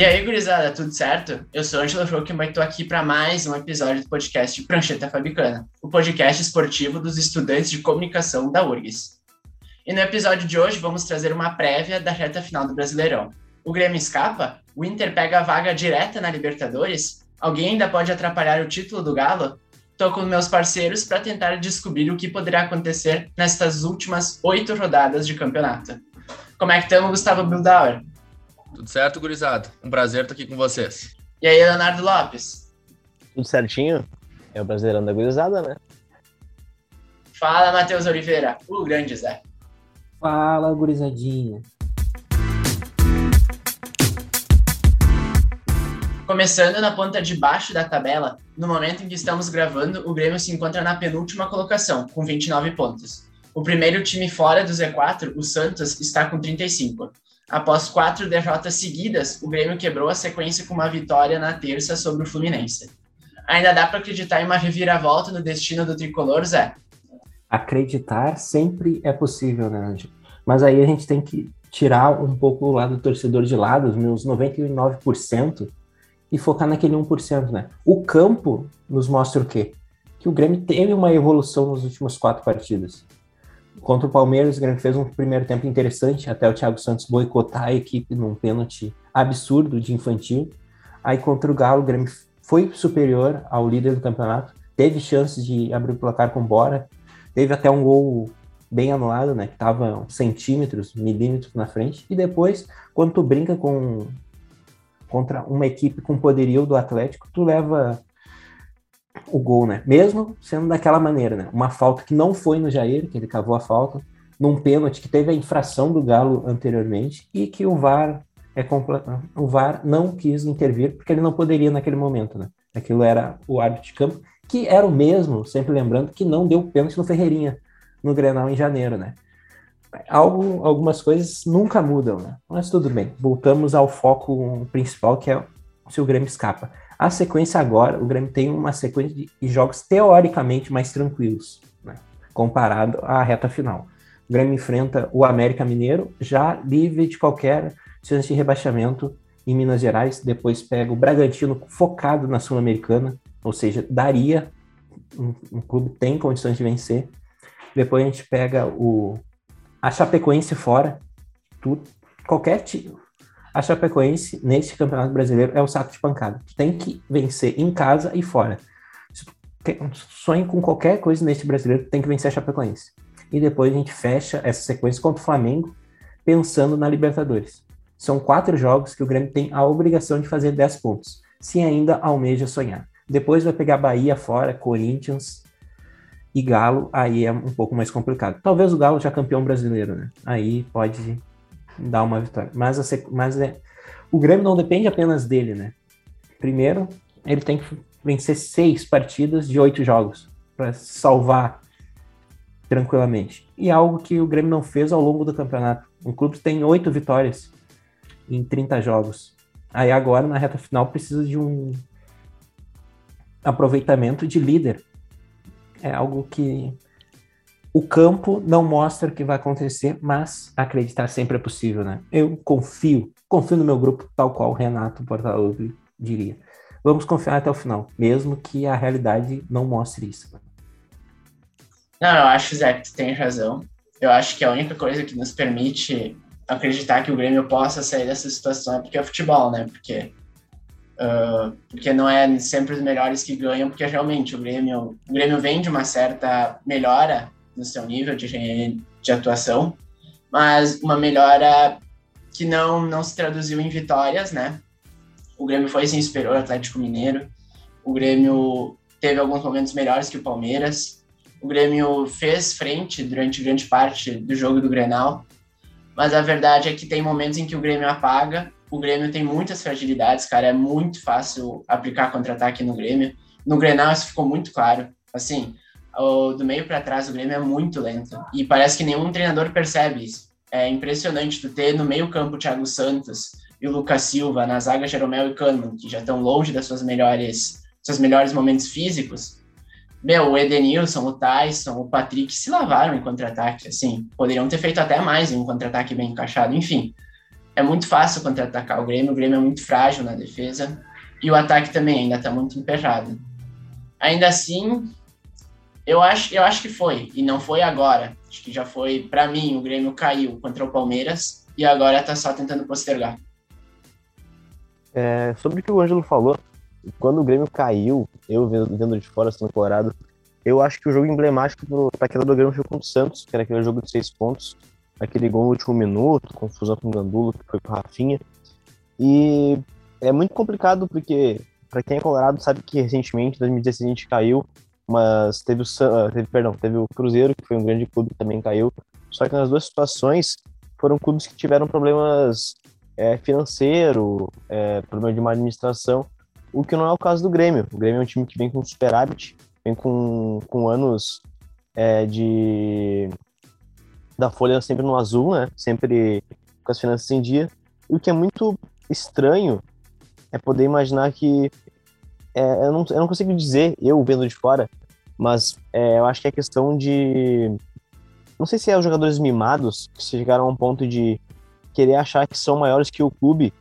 E aí, gurizada, tudo certo? Eu sou Angela Joachim e estou aqui para mais um episódio do podcast Prancheta Fabicana, o podcast esportivo dos estudantes de comunicação da URGS. E no episódio de hoje vamos trazer uma prévia da reta final do Brasileirão. O Grêmio escapa? O Inter pega a vaga direta na Libertadores? Alguém ainda pode atrapalhar o título do Galo? Estou com meus parceiros para tentar descobrir o que poderá acontecer nestas últimas oito rodadas de campeonato. Como é que estamos, Gustavo Bildauer? Tudo certo, gurizada? Um prazer estar aqui com vocês. E aí, Leonardo Lopes? Tudo certinho? É o Brasileirão da Gurizada, né? Fala, Matheus Oliveira, o grande Zé. Fala, gurizadinha. Começando na ponta de baixo da tabela, no momento em que estamos gravando, o Grêmio se encontra na penúltima colocação, com 29 pontos. O primeiro time fora do Z4, o Santos, está com 35. Após quatro derrotas seguidas, o Grêmio quebrou a sequência com uma vitória na terça sobre o Fluminense. Ainda dá para acreditar em uma reviravolta no destino do tricolor, Zé? Acreditar sempre é possível, né, Ângelo? Mas aí a gente tem que tirar um pouco o lado do torcedor de lado, os meus 99%, e focar naquele 1%, né? O campo nos mostra o quê? Que o Grêmio teve uma evolução nas últimas quatro partidas. Contra o Palmeiras, o Grêmio fez um primeiro tempo interessante, até o Thiago Santos boicotar a equipe num pênalti absurdo de infantil. Aí contra o Galo, o Grêmio foi superior ao líder do campeonato, teve chances de abrir o placar com Bora, teve até um gol bem anulado, né, que estava centímetros, milímetros na frente. E depois, quando tu brinca com contra uma equipe com poderio do Atlético, tu leva o gol, né? Mesmo sendo daquela maneira, né? Uma falta que não foi no Jair, que ele cavou a falta, num pênalti que teve a infração do Galo anteriormente e que o VAR é o VAR não quis intervir porque ele não poderia naquele momento, né? Aquilo era o árbitro de campo, que era o mesmo, sempre lembrando que não deu pênalti no Ferreirinha no Grenal em janeiro, né? Algo, algumas coisas nunca mudam, né? Mas tudo bem. Voltamos ao foco principal, que é se o Grêmio escapa. A sequência agora, o Grêmio tem uma sequência de jogos teoricamente mais tranquilos, né, comparado à reta final. O Grêmio enfrenta o América Mineiro, já livre de qualquer chance de rebaixamento em Minas Gerais. Depois pega o Bragantino focado na Sul-Americana, ou seja, daria, um, um, clube tem condições de vencer. Depois a gente pega o a Chapecoense fora, tudo, qualquer time, a Chapecoense, nesse Campeonato Brasileiro, é o saco de pancada. Tu tem que vencer em casa e fora. Se tu sonha com qualquer coisa neste brasileiro, tu tem que vencer a Chapecoense. E depois a gente fecha essa sequência contra o Flamengo, pensando na Libertadores. São quatro jogos que o Grêmio tem a obrigação de fazer 10 pontos, se ainda almeja sonhar. Depois vai pegar Bahia fora, Corinthians e Galo, aí é um pouco mais complicado. Talvez o Galo já campeão brasileiro, né? Aí pode dar uma vitória. Mas, a, mas é, o Grêmio não depende apenas dele, né? Primeiro, ele tem que vencer seis partidas de oito jogos para salvar tranquilamente. E algo que o Grêmio não fez ao longo do campeonato. O clube tem oito vitórias em 30 jogos. Aí agora, na reta final, precisa de um aproveitamento de líder. É algo que o campo não mostra o que vai acontecer, mas acreditar sempre é possível, né? Eu confio, confio no meu grupo, tal qual o Renato Portaluppi diria. Vamos confiar até o final, mesmo que a realidade não mostre isso. Não, eu acho, Zé, que tu tem razão. Eu acho que a única coisa que nos permite acreditar que o Grêmio possa sair dessa situação é porque é futebol, né? Porque, uh, porque não é sempre os melhores que ganham, porque realmente o Grêmio, o Grêmio vem de uma certa melhora no seu nível de, de atuação, mas uma melhora que não, não se traduziu em vitórias, né? O Grêmio foi sim superior ao Atlético Mineiro, o Grêmio teve alguns momentos melhores que o Palmeiras, o Grêmio fez frente durante grande parte do jogo do Grenal, mas a verdade é que tem momentos em que o Grêmio apaga, o Grêmio tem muitas fragilidades, cara, é muito fácil aplicar contra-ataque no Grêmio. No Grenal isso ficou muito claro, assim, do meio para trás o Grêmio é muito lento. E parece que nenhum treinador percebe isso. É impressionante tu ter no meio campo o Thiago Santos e o Lucas Silva, na zaga Jeromel e Kahneman, que já estão longe das suas melhores, seus melhores momentos físicos. Meu, o Edenilson, o Tyson, o Patrick se lavaram em contra-ataque, assim, poderiam ter feito até mais em um contra-ataque bem encaixado, enfim. é muito fácil contra-atacar o Grêmio, o Grêmio é muito frágil na defesa, e o ataque também ainda está muito emperrado. Ainda assim, eu acho, eu acho que foi, e não foi agora. Acho que já foi, para mim, o Grêmio caiu contra o Palmeiras e agora está só tentando postergar. É, sobre o que o Ângelo falou, quando o Grêmio caiu, eu vendo de fora, sendo colorado, eu acho que o jogo emblemático para aquela do Grêmio foi contra o Santos, que era aquele jogo de seis pontos, aquele gol no último minuto, confusão com o Gandulo, que foi com o Rafinha. E é muito complicado porque, para quem é colorado, sabe que recentemente, em 2016, a gente caiu, mas teve o, ah, teve, perdão, teve o Cruzeiro, que foi um grande clube, que também caiu. Só que nas duas situações foram clubes que tiveram problemas é, financeiro, é, problema de má administração, o que não é o caso do Grêmio. O Grêmio é um time que vem com superávit, vem com, com anos é, de da folha sempre no azul, né? Sempre com as finanças em dia. E o que é muito estranho é poder imaginar que é, eu, não, eu não consigo dizer, eu vendo de fora, mas é, eu acho que é questão de. Não sei se é os jogadores mimados que chegaram a um ponto de querer achar que são maiores que o clube.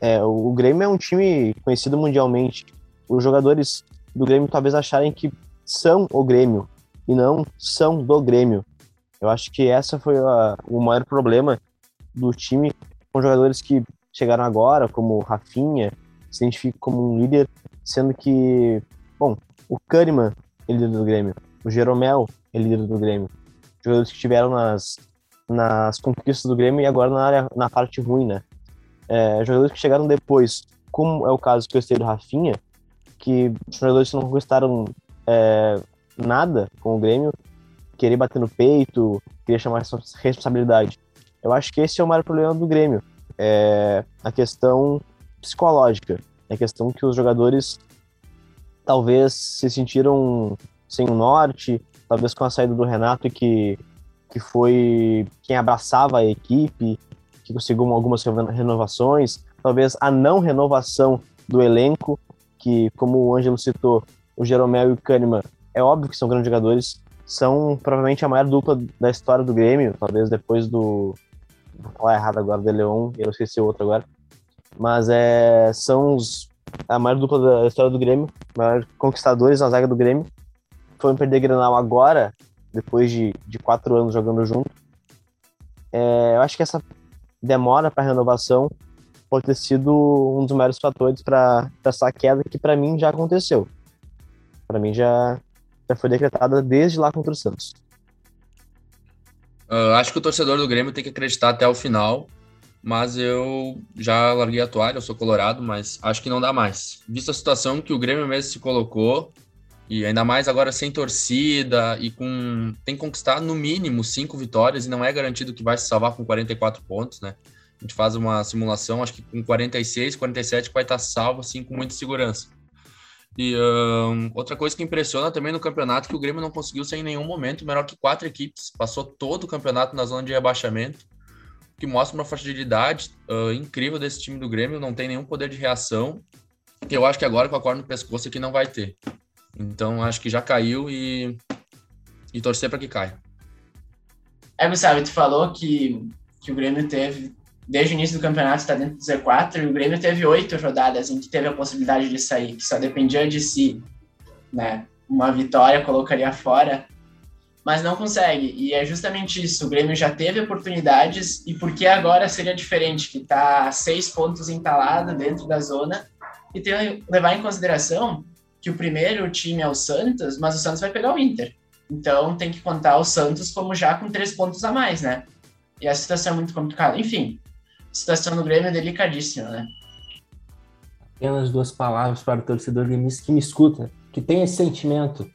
É, o Grêmio é um time conhecido mundialmente. Os jogadores do Grêmio talvez acharem que são o Grêmio e não são do Grêmio. Eu acho que essa foi a, o maior problema do time com jogadores que chegaram agora, como Rafinha, se identifica como um líder, sendo que, bom, o Kahneman é líder do Grêmio, o Jeromel é líder do Grêmio, jogadores que estiveram nas, nas conquistas do Grêmio e agora na, área, na parte ruim, né? É, jogadores que chegaram depois, como é o caso que eu citei do Rafinha, que jogadores que não conquistaram é, nada com o Grêmio, querer bater no peito, querer chamar responsabilidade. Eu acho que esse é o maior problema do Grêmio. É a questão psicológica. É a questão que os jogadores talvez se sentiram sem o norte, talvez com a saída do Renato que, que foi quem abraçava a equipe, que conseguiu algumas renovações, talvez a não renovação do elenco, que como o Ângelo citou, o Jeromel e o Kahneman, é óbvio que são grandes jogadores, são provavelmente a maior dupla da história do Grêmio, talvez depois do. Vou falar errado agora, do Leão, eu esqueci o outro agora. Mas é, são os, a maior dupla da história do Grêmio, maior conquistadores na zaga do Grêmio. Foram perder Grenal agora, depois de, de quatro anos jogando junto. É, eu acho que essa demora para renovação pode ter sido um dos maiores fatores para essa queda que para mim já aconteceu. Para mim já já foi decretada desde lá contra o Santos. Uh, acho que o torcedor do Grêmio tem que acreditar até o final, mas eu já larguei a toalha, eu sou colorado, mas acho que não dá mais. Visto a situação que o Grêmio mesmo se colocou, e ainda mais agora sem torcida e com tem que conquistar no mínimo cinco vitórias e não é garantido que vai se salvar com 44 pontos, né? A gente faz uma simulação, acho que com 46, 47 vai estar salvo assim com muita segurança. E um, outra coisa que impressiona também no campeonato que o Grêmio não conseguiu ser em nenhum momento melhor que quatro equipes. Passou todo o campeonato na zona de rebaixamento, que mostra uma fragilidade uh, incrível desse time do Grêmio. Não tem nenhum poder de reação. Que eu acho que agora com a corda no pescoço aqui não vai ter. Então acho que já caiu e, e torcer para que caia. É, Gustavo, tu falou que, que o Grêmio teve desde o início do campeonato está dentro do Z4 e o Grêmio teve oito rodadas em que teve a possibilidade de sair, que só dependia de si, né? Uma vitória colocaria fora, mas não consegue. E é justamente isso. O Grêmio já teve oportunidades e por que agora seria diferente? Que está seis pontos entalado dentro da zona e tem que levar em consideração que o primeiro time é o Santos, mas o Santos vai pegar o Inter. Então tem que contar o Santos como já com três pontos a mais, né? E a situação é muito complicada. Enfim, situação do Grêmio é delicadíssima, né? Apenas duas palavras para o torcedor gremista que me escuta, que tem esse sentimento,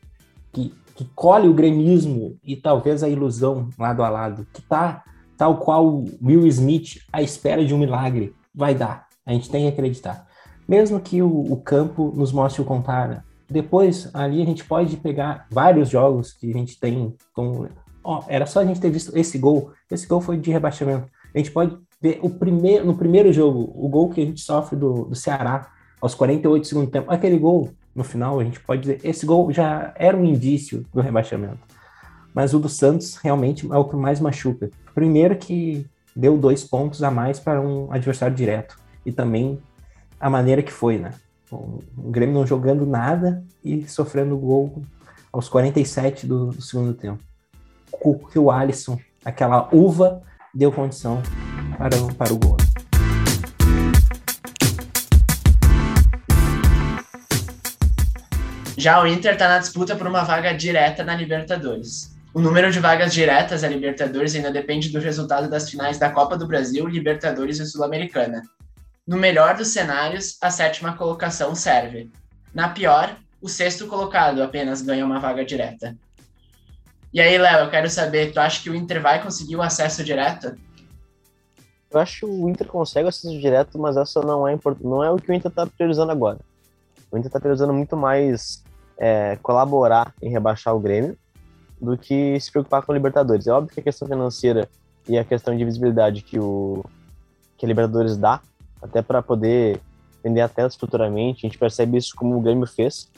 que, que colhe o gremismo e talvez a ilusão lado a lado, que tá tal qual Will Smith à espera de um milagre. Vai dar, a gente tem que acreditar. Mesmo que o, o campo nos mostre o contrário. Depois, ali a gente pode pegar vários jogos que a gente tem. Com, ó, era só a gente ter visto esse gol. Esse gol foi de rebaixamento. A gente pode ver o primeiro, no primeiro jogo, o gol que a gente sofre do, do Ceará aos 48 do segundo tempo, aquele gol no final, a gente pode dizer, esse gol já era um indício do rebaixamento. Mas o do Santos realmente é o que mais machuca. Primeiro que deu dois pontos a mais para um adversário direto. E também a maneira que foi, né? O Grêmio não jogando nada e sofrendo gol aos 47 do, do segundo tempo. O que o Alisson, aquela uva, deu condição para, para o gol. Já o Inter está na disputa por uma vaga direta na Libertadores. O número de vagas diretas à Libertadores ainda depende do resultado das finais da Copa do Brasil, Libertadores e Sul-Americana. No melhor dos cenários, a sétima colocação serve. Na pior, o sexto colocado apenas ganha uma vaga direta. E aí, Léo, eu quero saber, tu acha que o Inter vai conseguir o acesso direto? Eu acho que o Inter consegue o acesso direto, mas essa não é, não é o que o Inter está priorizando agora. O Inter está priorizando muito mais é, colaborar em rebaixar o Grêmio do que se preocupar com a Libertadores. É óbvio que a questão financeira e a questão de visibilidade que, o, que a Libertadores dá, até para poder vender até futuramente, a gente percebe isso como o Grêmio fez,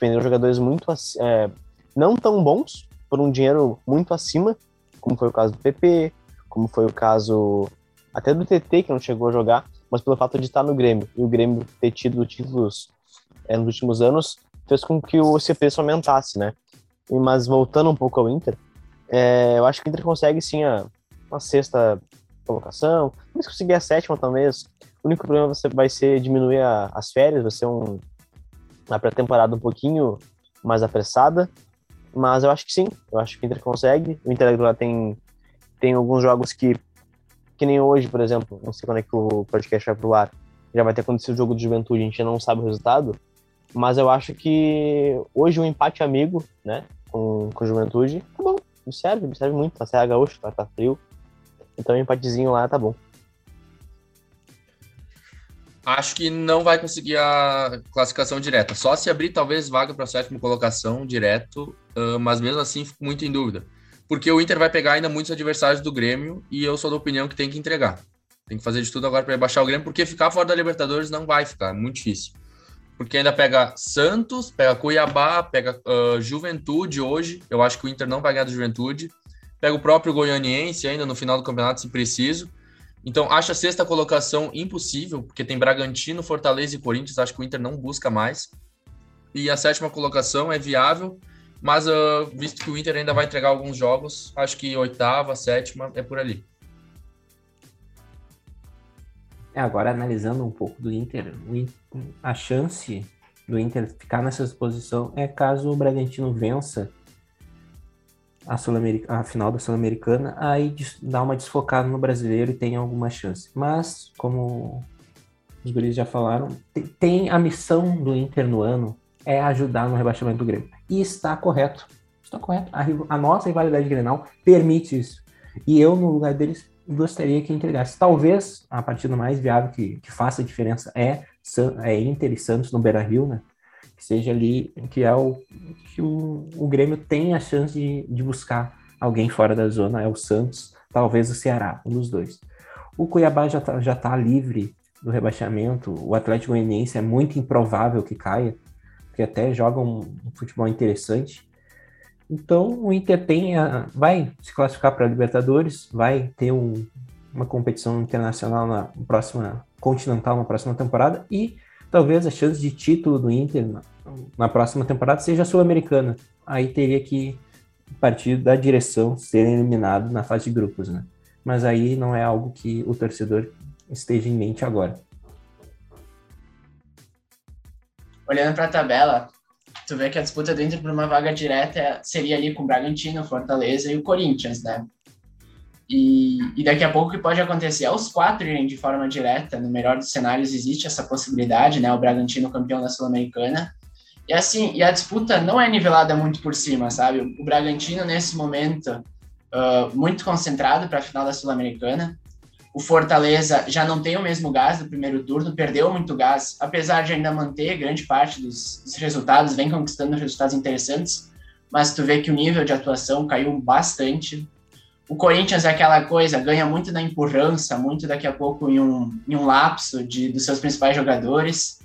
vendeu jogadores muito é, não tão bons, por um dinheiro muito acima, como foi o caso do PP, como foi o caso até do TT, que não chegou a jogar, mas pelo fato de estar no Grêmio e o Grêmio ter tido títulos é, nos últimos anos, fez com que o preço aumentasse, né? Mas voltando um pouco ao Inter, é, eu acho que o Inter consegue sim a, uma sexta colocação, mas conseguir a sétima talvez. O único problema vai ser diminuir a, as férias, vai ser um, uma pré-temporada um pouquinho mais apressada, mas eu acho que sim, eu acho que o Inter consegue. O Inter agora tem, tem alguns jogos que, que nem hoje, por exemplo, não sei quando é que o podcast vai pro ar, já vai ter acontecido o jogo de juventude, a gente não sabe o resultado, mas eu acho que hoje um empate amigo, né, com, com juventude, tá bom, me serve, me serve muito. A Serra Gaúcha tá, tá frio, então um empatezinho lá tá bom. Acho que não vai conseguir a classificação direta. Só se abrir talvez vaga para a sétima colocação direto, uh, mas mesmo assim fico muito em dúvida. Porque o Inter vai pegar ainda muitos adversários do Grêmio e eu sou da opinião que tem que entregar. Tem que fazer de tudo agora para baixar o Grêmio, porque ficar fora da Libertadores não vai ficar, é muito difícil porque ainda pega Santos, pega Cuiabá, pega uh, Juventude hoje. Eu acho que o Inter não vai ganhar do Juventude. Pega o próprio Goianiense ainda no final do campeonato, se preciso. Então, acho a sexta colocação impossível, porque tem Bragantino, Fortaleza e Corinthians. Acho que o Inter não busca mais. E a sétima colocação é viável, mas uh, visto que o Inter ainda vai entregar alguns jogos, acho que oitava, sétima é por ali. Agora analisando um pouco do Inter, a chance do Inter ficar nessa posição é caso o Bragantino vença a, a final da Sul-Americana, aí dá uma desfocada no brasileiro e tem alguma chance. Mas, como os guris já falaram, tem a missão do Inter no ano é ajudar no rebaixamento do Grêmio. E está correto. Está correto. A, a nossa rivalidade Grenal permite isso. E eu, no lugar deles, gostaria que entregasse. Talvez a partida mais viável que, que faça a diferença é, é Inter e Santos no Beira Rio, né? Que seja ali, que é o que o, o Grêmio tem a chance de, de buscar alguém fora da zona, é o Santos, talvez o Ceará, um dos dois. O Cuiabá já está já tá livre do rebaixamento, o Atlético Goianiense é muito improvável que caia, porque até joga um, um futebol interessante. Então o Inter tem a, vai se classificar para a Libertadores, vai ter um, uma competição internacional na próxima continental na próxima temporada e talvez a chance de título do Inter na, na próxima temporada seja sul-americana. Aí teria que partir da direção ser eliminado na fase de grupos, né? Mas aí não é algo que o torcedor esteja em mente agora. Olhando para a tabela, tu vê que a disputa dentro de uma vaga direta seria ali com o Bragantino, Fortaleza e o Corinthians, né? E, e daqui a pouco o que pode acontecer? Os quatro irem de forma direta, no melhor dos cenários existe essa possibilidade, né? O Bragantino campeão da Sul-Americana. E assim, e a disputa não é nivelada muito por cima, sabe? O Bragantino, nesse momento, uh, muito concentrado para a final da Sul-Americana. O Fortaleza já não tem o mesmo gás do primeiro turno, perdeu muito gás, apesar de ainda manter grande parte dos, dos resultados, vem conquistando resultados interessantes, mas tu vê que o nível de atuação caiu bastante. O Corinthians é aquela coisa, ganha muito na empurrança, muito daqui a pouco em um, em um lapso de, dos seus principais jogadores.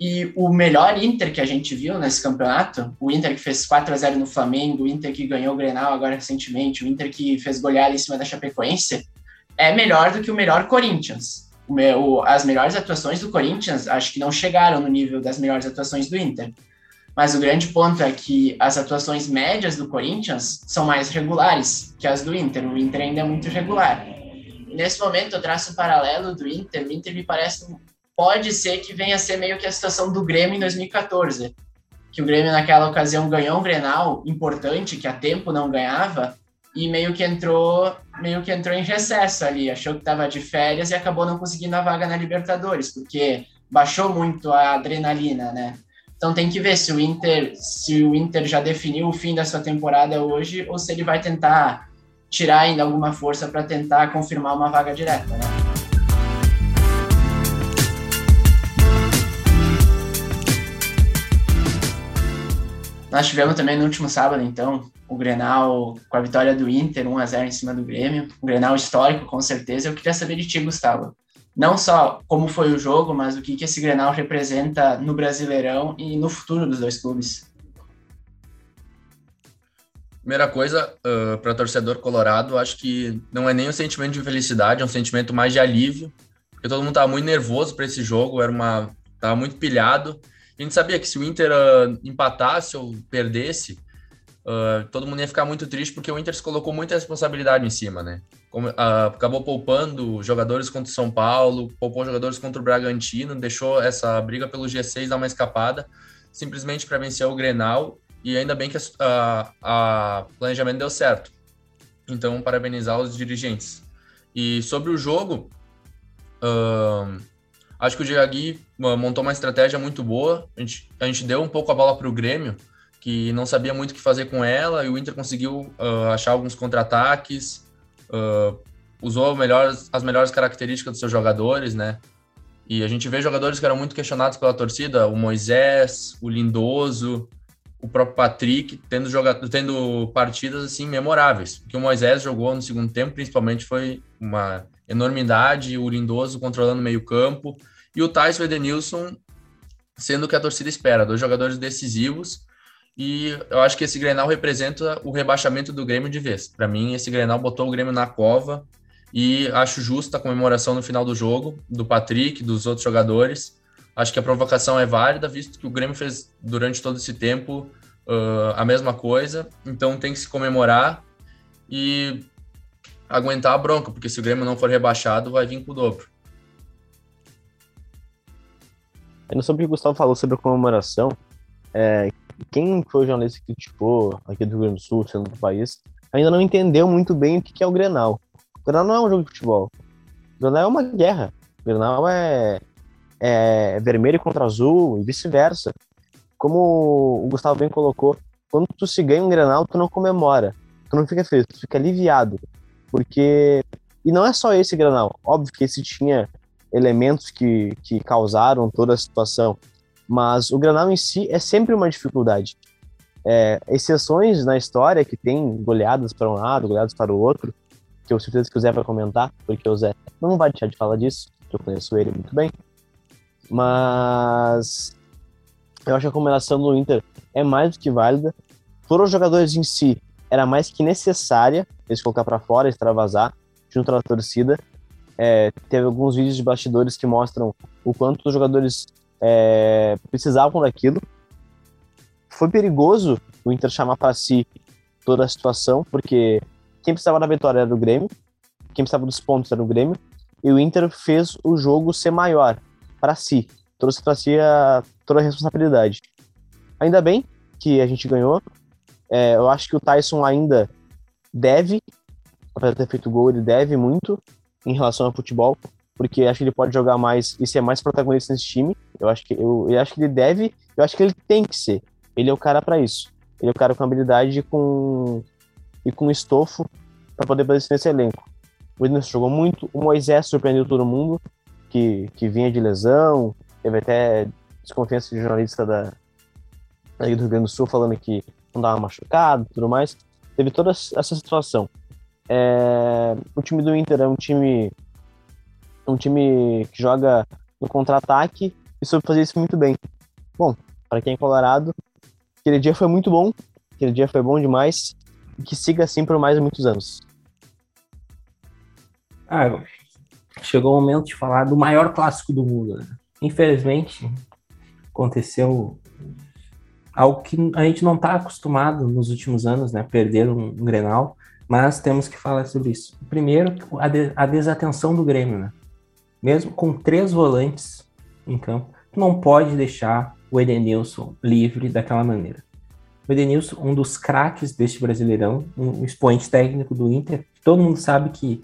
E o melhor Inter que a gente viu nesse campeonato, o Inter que fez 4 a 0 no Flamengo, o Inter que ganhou o Grenal agora recentemente, o Inter que fez goleada em cima da Chapecoense, é melhor do que o melhor Corinthians. O meu, as melhores atuações do Corinthians acho que não chegaram no nível das melhores atuações do Inter. Mas o grande ponto é que as atuações médias do Corinthians são mais regulares que as do Inter. O Inter ainda é muito regular. nesse momento, eu traço um paralelo do Inter. O Inter me parece pode ser que venha a ser meio que a situação do Grêmio em 2014, que o Grêmio naquela ocasião ganhou um Grenal importante que há tempo não ganhava e meio que entrou meio que entrou em recesso ali, achou que estava de férias e acabou não conseguindo a vaga na Libertadores, porque baixou muito a adrenalina, né? Então tem que ver se o Inter se o Inter já definiu o fim da sua temporada hoje ou se ele vai tentar tirar ainda alguma força para tentar confirmar uma vaga direta, né? Nós tivemos também no último sábado, então, o Grenal com a vitória do Inter, 1 a 0 em cima do Grêmio. Um Grenal histórico, com certeza. Eu queria saber de ti, Gustavo. Não só como foi o jogo, mas o que, que esse Grenal representa no Brasileirão e no futuro dos dois clubes. Primeira coisa, uh, para torcedor colorado, acho que não é nem um sentimento de felicidade, é um sentimento mais de alívio, porque todo mundo estava muito nervoso para esse jogo, era uma, tava muito pilhado, a gente sabia que se o Inter uh, empatasse ou perdesse, uh, todo mundo ia ficar muito triste porque o Inter se colocou muita responsabilidade em cima, né? Como, uh, acabou poupando jogadores contra o São Paulo, poupou jogadores contra o Bragantino, deixou essa briga pelo G6 dar uma escapada, simplesmente para vencer o Grenal, e ainda bem que o planejamento deu certo. Então, parabenizar os dirigentes. E sobre o jogo, uh, Acho que o Diagui montou uma estratégia muito boa. A gente, a gente deu um pouco a bola para o Grêmio, que não sabia muito o que fazer com ela, e o Inter conseguiu uh, achar alguns contra-ataques, uh, usou melhor, as melhores características dos seus jogadores, né? E a gente vê jogadores que eram muito questionados pela torcida, o Moisés, o Lindoso, o próprio Patrick, tendo, jogado, tendo partidas assim memoráveis. O que o Moisés jogou no segundo tempo, principalmente, foi uma enormidade, o Lindoso controlando meio campo, e o Tyson Edenilson sendo o que a torcida espera, dois jogadores decisivos. E eu acho que esse Grenal representa o rebaixamento do Grêmio de vez. Para mim, esse Grenal botou o Grêmio na cova e acho justa a comemoração no final do jogo, do Patrick, dos outros jogadores. Acho que a provocação é válida, visto que o Grêmio fez durante todo esse tempo uh, a mesma coisa, então tem que se comemorar e aguentar a bronca, porque se o Grêmio não for rebaixado, vai vir com o dobro. Não sobre o que o Gustavo falou sobre a comemoração. É, quem foi o jornalista que criticou aqui do Rio Grande do Sul, sendo do país, ainda não entendeu muito bem o que é o Grenal. O Grenal não é um jogo de futebol. O Grenal é uma guerra. O Grenal é, é vermelho contra azul e vice-versa. Como o Gustavo bem colocou, quando tu se ganha um Grenal, tu não comemora. Tu não fica feliz, tu fica aliviado. Porque... E não é só esse Grenal. Óbvio que esse tinha elementos que, que causaram toda a situação, mas o Granal em si é sempre uma dificuldade. É, exceções na história que tem goleadas para um lado, goleadas para o outro, que eu certeza que o Zé vai comentar, porque o Zé não vai deixar de falar disso, eu conheço ele muito bem. Mas eu acho que a combinação do Inter é mais do que válida. Por os jogadores em si, era mais que necessária eles colocar para fora, extravasar junto à torcida, é, teve alguns vídeos de bastidores que mostram o quanto os jogadores é, precisavam daquilo. Foi perigoso o Inter chamar para si toda a situação, porque quem precisava da vitória era o Grêmio, quem precisava dos pontos era o Grêmio, e o Inter fez o jogo ser maior para si, trouxe para si a, toda a responsabilidade. Ainda bem que a gente ganhou. É, eu acho que o Tyson ainda deve, apesar de ter feito gol, ele deve muito, em relação ao futebol, porque acho que ele pode jogar mais e ser mais protagonista nesse time. Eu acho que eu, eu acho que ele deve, eu acho que ele tem que ser. Ele é o cara para isso. Ele é o cara com habilidade com e com estofo para poder fazer nesse elenco. O Edson jogou muito, o Moisés surpreendeu todo mundo, que, que vinha de lesão, teve até desconfiança de jornalista da, da do Rio Grande do Sul falando que não dava machucado tudo mais. Teve toda essa situação. É, o time do Inter é um time um time que joga no contra-ataque e soube fazer isso muito bem. Bom, para quem é colorado, aquele dia foi muito bom, aquele dia foi bom demais e que siga assim por mais muitos anos. Ah, chegou o momento de falar do maior clássico do mundo. Né? Infelizmente, aconteceu algo que a gente não está acostumado nos últimos anos, né? Perder um, um, Grenal, mas temos que falar sobre isso. Primeiro, a, de, a desatenção do Grêmio, né? Mesmo com três volantes em campo, não pode deixar o Edenilson livre daquela maneira. O Edenilson, um dos craques deste Brasileirão, um expoente técnico do Inter, todo mundo sabe que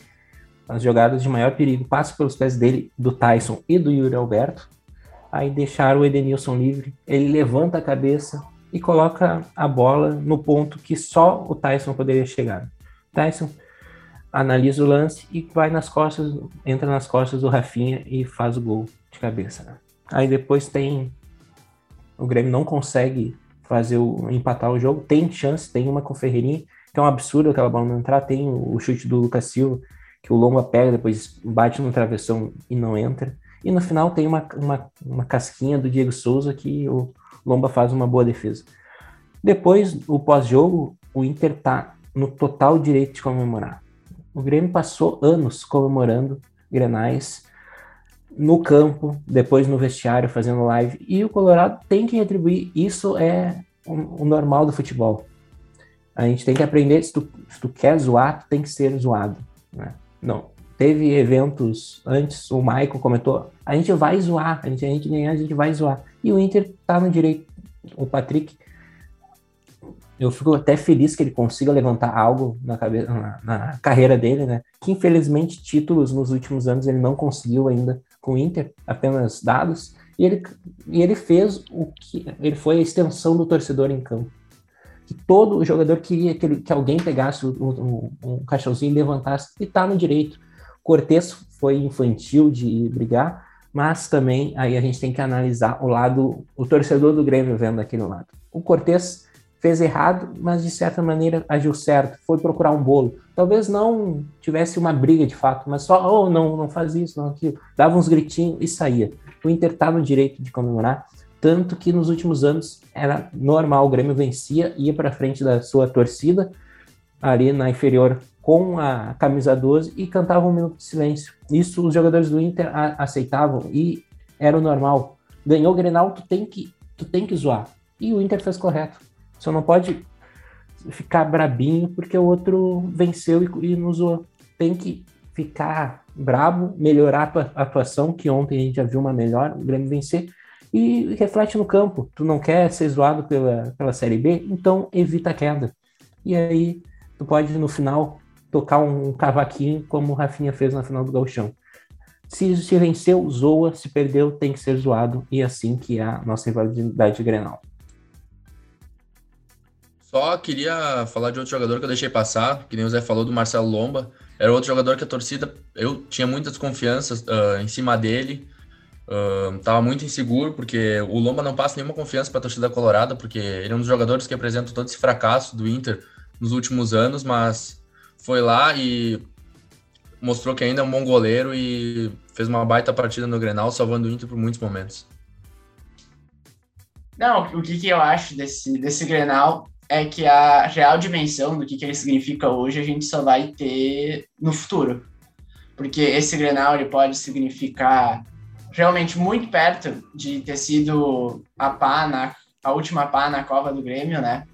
as jogadas de maior perigo passam pelos pés dele, do Tyson e do Yuri Alberto. Aí deixaram o Edenilson livre, ele levanta a cabeça e coloca a bola no ponto que só o Tyson poderia chegar. Tyson analisa o lance e vai nas costas, entra nas costas do Rafinha e faz o gol de cabeça. Aí depois tem o Grêmio não consegue fazer o empatar o jogo, tem chance, tem uma com o Ferreirinha, que é um absurdo aquela bola não entrar, tem o chute do Lucas Silva, que o Lomba pega, depois bate no travessão e não entra. E no final tem uma, uma, uma casquinha do Diego Souza que o Lomba faz uma boa defesa. Depois, o pós-jogo, o Inter tá no total direito de comemorar. O Grêmio passou anos comemorando Grenais no campo, depois no vestiário, fazendo live. E o Colorado tem que retribuir. Isso é o, normal do futebol. A gente tem que aprender. Se tu, se tu quer zoar, tu tem que ser zoado. Né? Não. Teve eventos antes, o Michael comentou: a gente vai zoar, a gente, a gente ganhar, a gente vai zoar. E o Inter tá no direito. O Patrick eu fico até feliz que ele consiga levantar algo na, cabeça, na, na, carreira dele, né? Que infelizmente títulos nos últimos anos ele não conseguiu ainda com o Inter, apenas dados. E ele, e ele fez o que ele foi a extensão do torcedor em campo. Que todo jogador queria que, ele, que alguém pegasse um, caixãozinho e levantasse, e tá no direito. Cortes foi infantil de brigar, mas também aí a gente tem que analisar o lado, o torcedor do Grêmio vendo aquele lado. O Cortes fez errado, mas de certa maneira agiu certo, foi procurar um bolo. Talvez não tivesse uma briga de fato, mas só, oh, não, não faz isso, não aquilo. Dava uns gritinhos e saía. O Inter tá no direito de comemorar, tanto que nos últimos anos era normal, o Grêmio vencia, ia para frente da sua torcida, ali na inferior com a camisa 12 e cantava um minuto de silêncio. Isso os jogadores do Inter aceitavam e era o normal. Ganhou o Grenal, tu tem que, tu tem que zoar. E o Inter fez correto só não pode ficar brabinho porque o outro venceu e, e nos zoou. Tem que ficar brabo, melhorar a atuação, que ontem a gente já viu uma melhor, o Grêmio vencer, e reflete no campo. Tu não quer ser zoado pela, pela Série B, então evita a queda. E aí tu pode no final tocar um cavaquinho como o Rafinha fez na final do Gauchão. Se, se venceu, zoa, se perdeu, tem que ser zoado, e é assim que é a nossa rivalidade Grenal. Só queria falar de outro jogador que eu deixei passar, que nem o Zé falou, do Marcelo Lomba. Era outro jogador que a torcida, eu tinha muita desconfiança uh, em cima dele. Uh, tava muito inseguro, porque o Lomba não passa nenhuma confiança para a torcida colorada, porque ele é um dos jogadores que apresenta todo esse fracasso do Inter nos últimos anos, mas foi lá e mostrou que ainda é um bom goleiro e fez uma baita partida no Grenal, salvando o Inter por muitos momentos. Não, o que, que eu acho desse, desse Grenal é que a real dimensão do que, que ele significa hoje a gente só vai ter no futuro. Porque esse Grenal ele pode significar realmente muito perto de ter sido a pá na, a última pá na cova do Grêmio, né?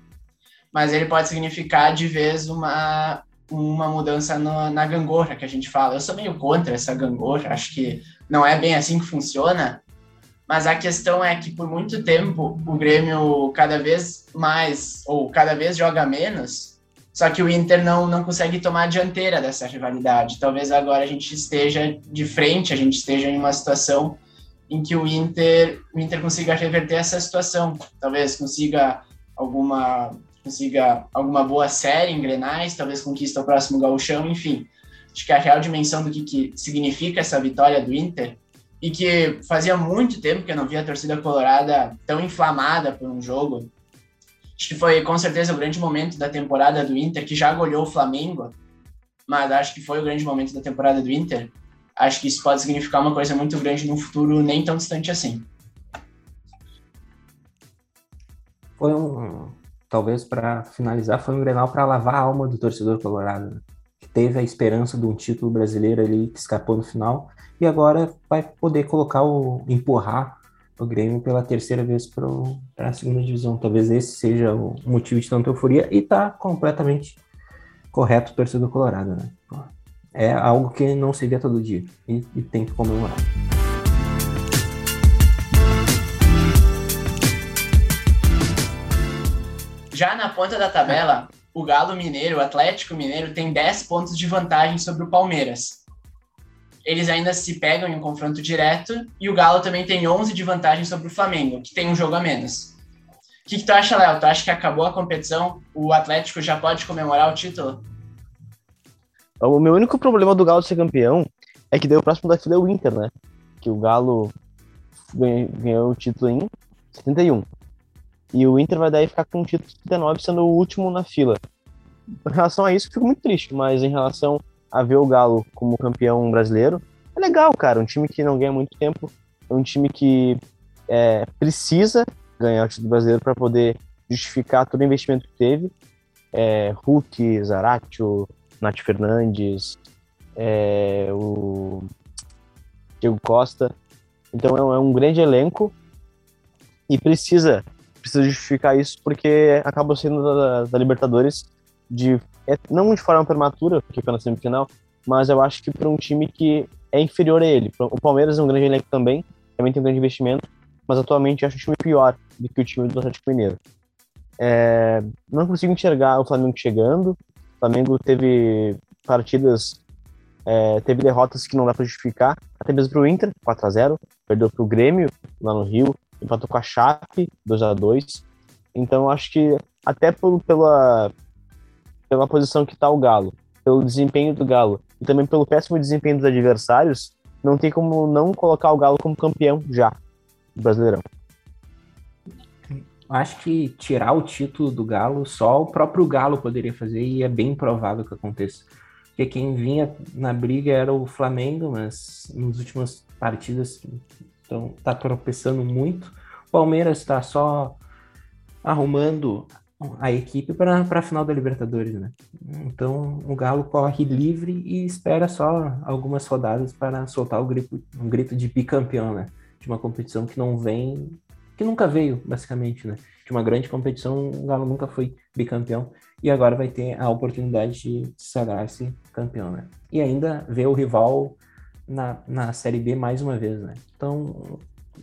Mas ele pode significar de vez uma, uma mudança no, na gangorra que a gente fala. Eu sou meio contra essa gangorra, acho que não é bem assim que funciona, mas a questão é que por muito tempo o Grêmio cada vez mais ou cada vez joga menos, só que o Inter não, não consegue tomar a dianteira dessa rivalidade. Talvez agora a gente esteja de frente, a gente esteja em uma situação em que o Inter, o Inter consiga reverter essa situação. Talvez consiga alguma consiga alguma boa série em Grenais, talvez conquista o próximo gauchão, enfim. Acho que a real dimensão do que, que significa essa vitória do Inter e que fazia muito tempo que eu não via a torcida colorada tão inflamada por um jogo. Acho que foi com certeza o grande momento da temporada do Inter, que já goleou o Flamengo, mas acho que foi o grande momento da temporada do Inter. Acho que isso pode significar uma coisa muito grande no futuro nem tão distante assim. Foi um, talvez para finalizar, foi um Grenal para lavar a alma do torcedor colorado. Né? teve a esperança de um título brasileiro ali que escapou no final e agora vai poder colocar o empurrar o Grêmio pela terceira vez para a segunda divisão. Talvez esse seja o motivo de tanta euforia e está completamente correto o torcedor colorado, né? É algo que não se vê todo dia e, e tem que comemorar. Já na ponta da tabela, o Galo Mineiro, o Atlético Mineiro, tem 10 pontos de vantagem sobre o Palmeiras. Eles ainda se pegam em um confronto direto e o Galo também tem 11 de vantagem sobre o Flamengo, que tem um jogo a menos. O que, que tu acha, Léo? Tu acha que acabou a competição? O Atlético já pode comemorar o título? O meu único problema do Galo ser campeão é que deu o próximo da fila é o Inter, né? Que o Galo ganhou o título em 71. E o Inter vai daí ficar com o título 39, sendo o último na fila. Em relação a isso, fico muito triste, mas em relação a ver o Galo como campeão brasileiro, é legal, cara. Um time que não ganha muito tempo, é um time que é, precisa ganhar o título brasileiro para poder justificar todo o investimento que teve. É, Hulk, Zaratio, Nath Fernandes, é, o Diego Costa. Então é um, é grande elenco e precisa precisa justificar isso porque acaba sendo da, da Libertadores de é, não de forma prematura, porque foi na semifinal, mas eu acho que para um time que é inferior a ele. O Palmeiras é um grande elenco também, também tem um grande investimento, mas atualmente eu acho o time pior do que o time do Atlético Mineiro. É, não consigo enxergar o Flamengo chegando. O Flamengo teve partidas, é, teve derrotas que não dá para justificar, até mesmo para o Inter, 4 a 0 perdeu para o Grêmio lá no Rio, empatou com a Chape, 2 a 2 Então acho que até pelo, pela, pela posição que está o Galo, pelo desempenho do Galo e também pelo péssimo desempenho dos adversários, não tem como não colocar o Galo como campeão já do Brasileirão. Acho que tirar o título do Galo só o próprio Galo poderia fazer e é bem provável que aconteça. Porque quem vinha na briga era o Flamengo, mas nas últimas partidas então tá tropeçando muito. O Palmeiras está só arrumando a equipe para a final da Libertadores, né? Então o Galo corre livre e espera só algumas rodadas para soltar o grito, um grito de bicampeão, né? De uma competição que não vem, que nunca veio, basicamente, né? De uma grande competição, o Galo nunca foi bicampeão e agora vai ter a oportunidade de sagrar-se campeão, né? E ainda ver o rival na, na Série B mais uma vez, né? Então,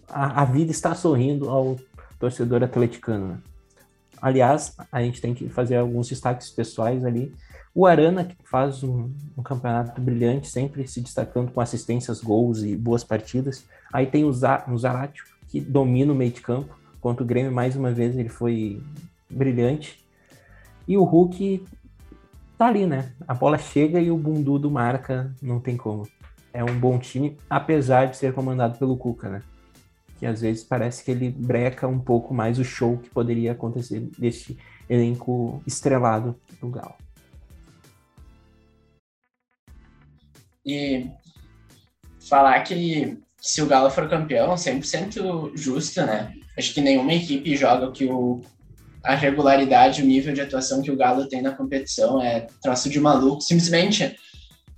a, a vida está sorrindo ao torcedor atleticano, né? Aliás, a gente tem que fazer alguns destaques pessoais ali. O Arana, que faz um, um, campeonato brilhante, sempre se destacando com assistências, gols e boas partidas. Aí tem o, Zá, o Zaratio, que domina o meio de campo. Contra o Grêmio, mais uma vez, ele foi brilhante. E o Hulk tá ali, né? A bola chega e o Bundudo marca, não tem como é um bom time, apesar de ser comandado pelo Cuca, né? Que às vezes parece que ele breca um pouco mais o show que poderia acontecer deste elenco estrelado do Galo. E falar que se o Galo for campeão, 100% justo, né? Acho que nenhuma equipe joga que o, a regularidade, o nível de atuação que o Galo tem na competição é troço de maluco. Simplesmente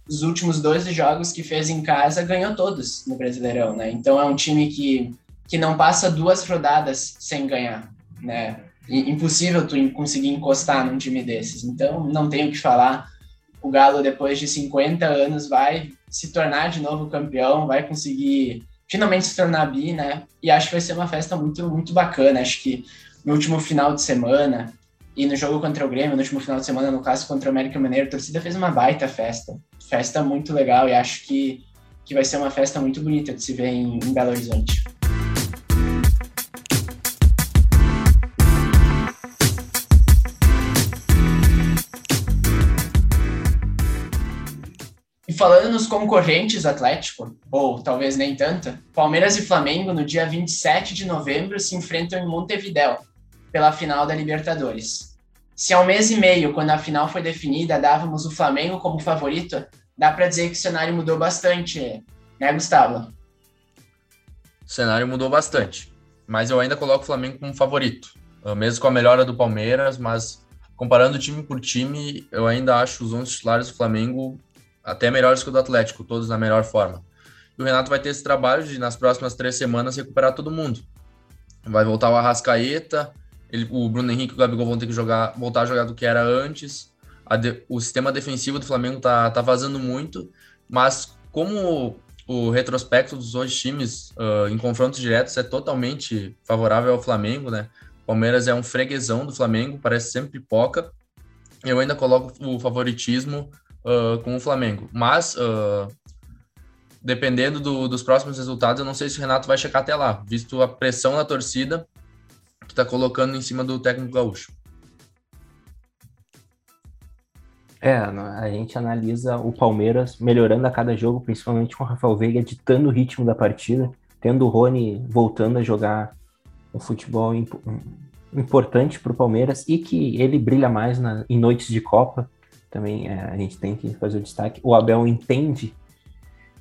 os últimos 12 jogos que fez em casa, ganhou todos no Brasileirão, né? Então é um time que, que não passa duas rodadas sem ganhar, né? Impossível tu conseguir encostar num time desses. Então não tenho o que falar. O Galo, depois de 50 anos, vai se tornar de novo campeão, vai conseguir finalmente se tornar bi, né? E acho que vai ser uma festa muito, muito bacana. Acho que no último final de semana e no jogo contra o Grêmio, no último final de semana, no caso contra o América Mineiro, a torcida fez uma baita festa festa muito legal e acho que, que vai ser uma festa muito bonita de se ver em, em Belo Horizonte. Falando nos concorrentes Atlético, ou talvez nem tanto, Palmeiras e Flamengo no dia 27 de novembro se enfrentam em Montevidéu pela final da Libertadores. Se há um mês e meio, quando a final foi definida, dávamos o Flamengo como favorito, dá para dizer que o cenário mudou bastante, né, Gustavo? O cenário mudou bastante, mas eu ainda coloco o Flamengo como favorito, mesmo com a melhora do Palmeiras, mas comparando time por time, eu ainda acho os 11 titulares do Flamengo até melhores que o do Atlético, todos na melhor forma. E o Renato vai ter esse trabalho de, nas próximas três semanas, recuperar todo mundo. Vai voltar o Arrascaeta, ele, o Bruno Henrique e o Gabigol vão ter que jogar, voltar a jogar do que era antes. De, o sistema defensivo do Flamengo tá, tá vazando muito, mas como o retrospecto dos dois times uh, em confrontos diretos é totalmente favorável ao Flamengo, né? Palmeiras é um freguesão do Flamengo, parece sempre pipoca. Eu ainda coloco o favoritismo uh, com o Flamengo. Mas, uh, dependendo do, dos próximos resultados, eu não sei se o Renato vai chegar até lá, visto a pressão da torcida que está colocando em cima do técnico gaúcho. É, a gente analisa o Palmeiras melhorando a cada jogo, principalmente com o Rafael Veiga ditando o ritmo da partida, tendo o Rony voltando a jogar um futebol imp importante para o Palmeiras e que ele brilha mais na, em noites de Copa. Também é, a gente tem que fazer o destaque. O Abel entende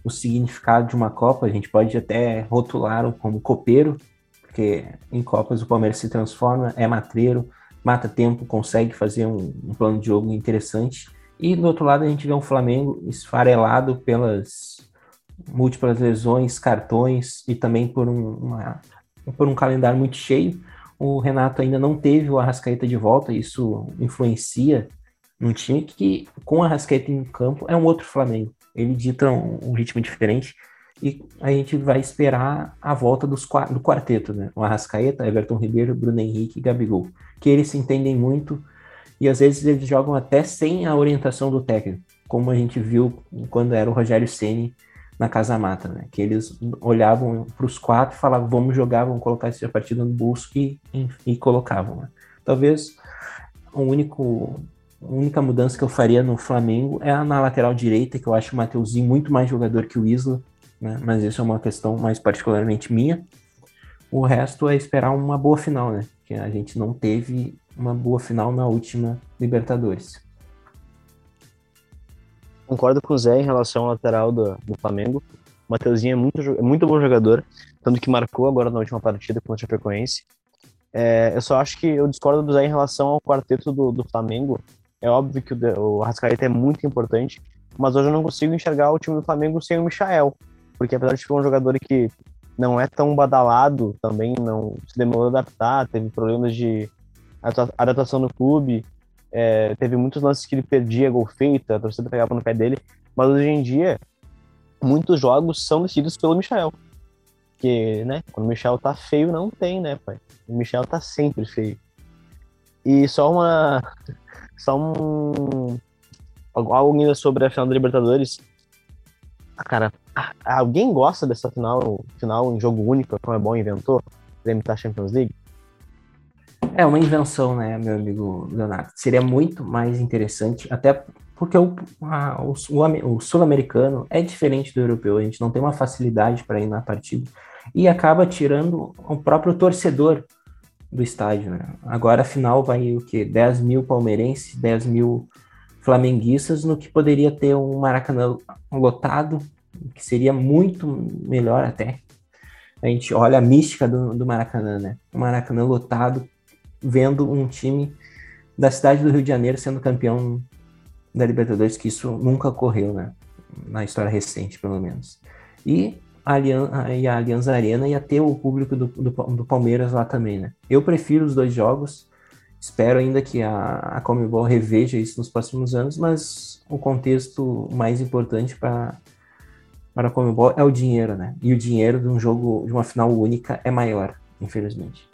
o significado de uma Copa, a gente pode até rotular como copeiro, porque em Copas o Palmeiras se transforma, é matreiro, mata tempo, consegue fazer um, um, plano de jogo interessante. E do outro lado a gente vê um Flamengo esfarelado pelas múltiplas lesões, cartões e também por um, uma, por um calendário muito cheio. O Renato ainda não teve o Arrascaeta de volta, isso influencia num time que, com o Arrascaeta em campo, é um outro Flamengo. Ele dita um, um ritmo diferente e a gente vai esperar a volta dos, do quarteto, né? O Arrascaeta, Everton Ribeiro, Bruno Henrique e Gabigol, que eles se entendem muito e às vezes eles jogam até sem a orientação do técnico, como a gente viu quando era o Rogério Ceni na Casa Mata, né? Que eles olhavam para os quatro falavam, vamos jogar, vamos colocar essa partida no bolso e, e, e colocavam. Né? Talvez o único a única mudança que eu faria no Flamengo é na lateral direita, que eu acho o Mateuzinho muito mais jogador que o Isla né? Mas isso é uma questão mais particularmente minha. O resto é esperar uma boa final, né? Que a gente não teve uma boa final na última Libertadores. Concordo com o Zé em relação ao lateral do, do Flamengo. O Mateuzinho é muito, é muito bom jogador, tanto que marcou agora na última partida contra o Chapecoense. É, eu só acho que eu discordo do Zé em relação ao quarteto do, do Flamengo. É óbvio que o, o é muito importante, mas hoje eu não consigo enxergar o time do Flamengo sem o Michael porque apesar de ser um jogador que não é tão badalado, também não se demorou a adaptar, teve problemas de adaptação no clube, é, teve muitos lances que ele perdia gol feito, a torcida pegava no pé dele, mas hoje em dia muitos jogos são decididos pelo Michel. Que, né, quando o Michel tá feio, não tem, né, pai? O Michel tá sempre feio. E só uma. Só um. Algo ainda sobre a final da Libertadores. Ah, cara, alguém gosta dessa final, final em jogo único, como é bom inventou, limitar Champions League? É uma invenção, né, meu amigo Leonardo? Seria muito mais interessante, até porque o, o, o, o sul-americano é diferente do europeu, a gente não tem uma facilidade para ir na partida e acaba tirando o próprio torcedor do estádio. Né? Agora a final vai o quê? 10 mil palmeirenses, 10 mil flamenguistas, no que poderia ter um Maracanã lotado que seria muito melhor até. A gente olha a mística do, do Maracanã, né? O Maracanã lotado, vendo um time da cidade do Rio de Janeiro sendo campeão da Libertadores, que isso nunca ocorreu, né? Na história recente, pelo menos. E a, a Alianza Arena ia ter o público do, do, do, Palmeiras lá também, né? Eu prefiro os dois jogos, espero ainda que a, a Comebol reveja isso nos próximos anos, mas o contexto mais importante para para a Comebol é o dinheiro, né? E o dinheiro de um jogo, de uma final única é maior, infelizmente.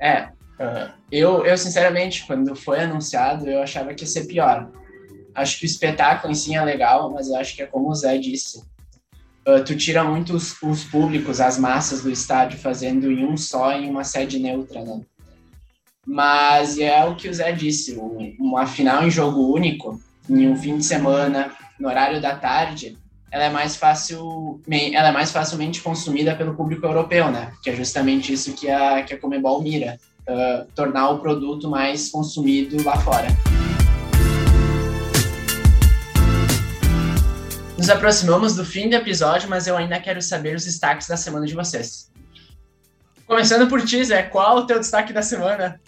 É, uh, eu, eu sinceramente, quando foi anunciado, eu achava que ia ser pior. Acho que o espetáculo em si é legal, mas eu acho que é como o Zé disse. Uh, tu tira muito os, os públicos, as massas do estádio fazendo em um só, em uma sede neutra, né? Mas é o que o Zé disse, uma final em jogo único, em um fim de semana, no horário da tarde, ela é mais fácil, ela é mais facilmente consumida pelo público europeu, né? Que é justamente isso que a que a Comebol mira, uh, tornar o produto mais consumido lá fora. Nos aproximamos do fim do episódio, mas eu ainda quero saber os destaques da semana de vocês. Começando por ti, Zé, qual o teu destaque da semana?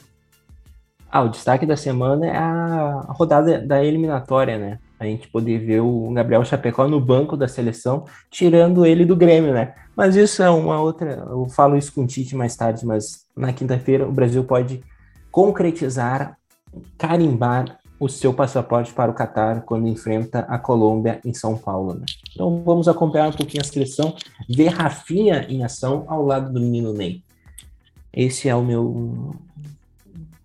Ah, o destaque da semana é a rodada da eliminatória, né? A gente poder ver o Gabriel Chapecó no banco da seleção, tirando ele do Grêmio, né? Mas isso é uma outra. Eu falo isso com o Tite mais tarde, mas na quinta-feira o Brasil pode concretizar, carimbar o seu passaporte para o Catar quando enfrenta a Colômbia em São Paulo. Né? Então vamos acompanhar um pouquinho a seleção, ver Rafinha em ação ao lado do menino Ney. Esse é o meu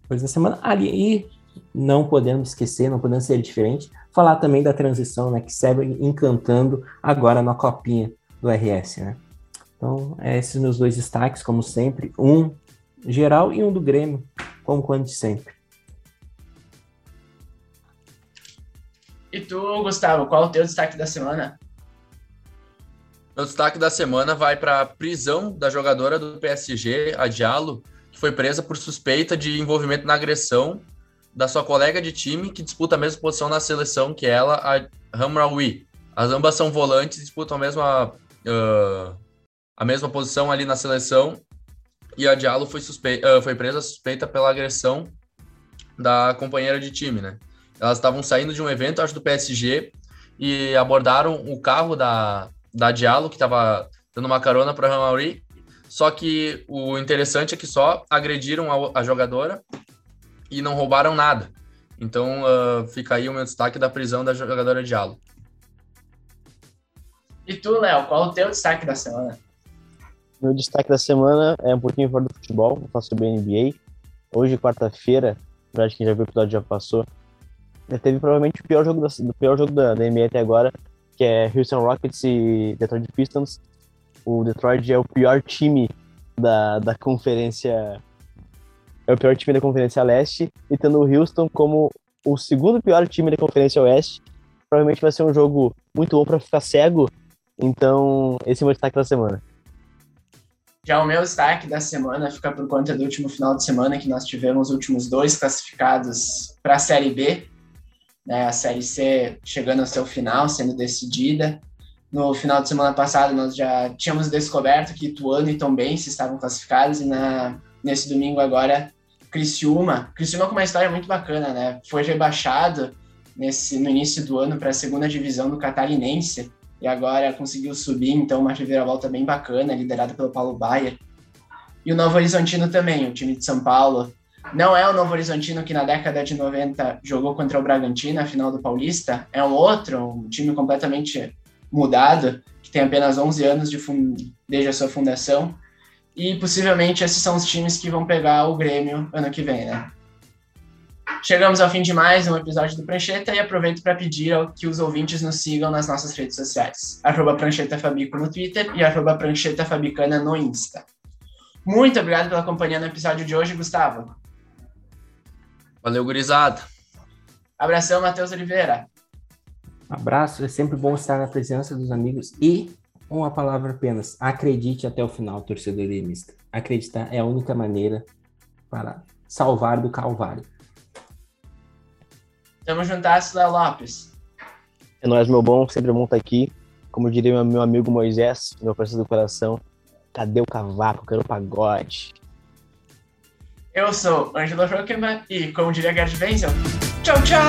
coisa da semana. Ali, e não podemos esquecer, não podemos ser diferente, falar também da transição, né, que segue encantando agora na copinha do RS, né? Então, é esses meus dois destaques, como sempre, um geral e um do Grêmio, como quando sempre. E tu, Gustavo, qual o teu destaque da semana? Meu destaque da semana vai para a prisão da jogadora do PSG, a Diallo, que foi presa por suspeita de envolvimento na agressão da sua colega de time que disputa a mesma posição na seleção que ela, a Hamraoui. As ambas são volantes, disputam a mesma, uh, a mesma posição ali na seleção e a Diallo foi, uh, foi presa suspeita pela agressão da companheira de time, né? Elas estavam saindo de um evento, acho, do PSG, e abordaram o carro da, da Diallo, que estava dando uma carona para a Mauri. Só que o interessante é que só agrediram a, a jogadora e não roubaram nada. Então uh, fica aí o meu destaque da prisão da jogadora Diallo. E tu, Léo, qual o teu destaque da semana? Meu destaque da semana é um pouquinho fora do futebol, eu faço sobre NBA. Hoje, quarta-feira, acho que quem já viu o episódio já passou, teve provavelmente o pior jogo, da, do pior jogo da, da NBA até agora, que é Houston Rockets e Detroit Pistons. O Detroit é o pior time da, da conferência. É o pior time da Conferência Leste, e tendo o Houston como o segundo pior time da Conferência Oeste. Provavelmente vai ser um jogo muito bom para ficar cego. Então, esse é o meu destaque da semana. Já o meu destaque da semana fica por conta do último final de semana que nós tivemos os últimos dois classificados para a Série B né, a Série C chegando ao seu final, sendo decidida. No final de semana passado, nós já tínhamos descoberto que Ituano e Tombense estavam classificados, e na, nesse domingo agora, Criciúma. Criciúma com uma história muito bacana, né? Foi rebaixado nesse, no início do ano para a segunda divisão do Catarinense, e agora conseguiu subir, então uma reviravolta bem bacana, liderada pelo Paulo Baier. E o Novo Horizontino também, o time de São Paulo, não é o Novo Horizontino que na década de 90 jogou contra o Bragantino na final do Paulista, é um outro, um time completamente mudado, que tem apenas 11 anos de desde a sua fundação, e possivelmente esses são os times que vão pegar o Grêmio ano que vem, né? Chegamos ao fim de mais um episódio do Prancheta e aproveito para pedir que os ouvintes nos sigam nas nossas redes sociais. Arroba Prancheta Fabico no Twitter e arroba Prancheta Fabicana no Insta. Muito obrigado pela companhia no episódio de hoje, Gustavo. Valeu, gurizada. Abração, Matheus Oliveira. Abraço, é sempre bom estar na presença dos amigos e uma palavra apenas: acredite até o final, torcedor gremista. Acreditar é a única maneira para salvar do calvário. Tamo juntas, Léo Lopes. É nóis, meu bom, sempre bom estar aqui. Como diria meu, meu amigo Moisés, meu parceiro do coração, cadê o cavaco? Quero o pagode. Eu sou Angela Rockman e, como diria Gerd Wenzel, tchau, tchau!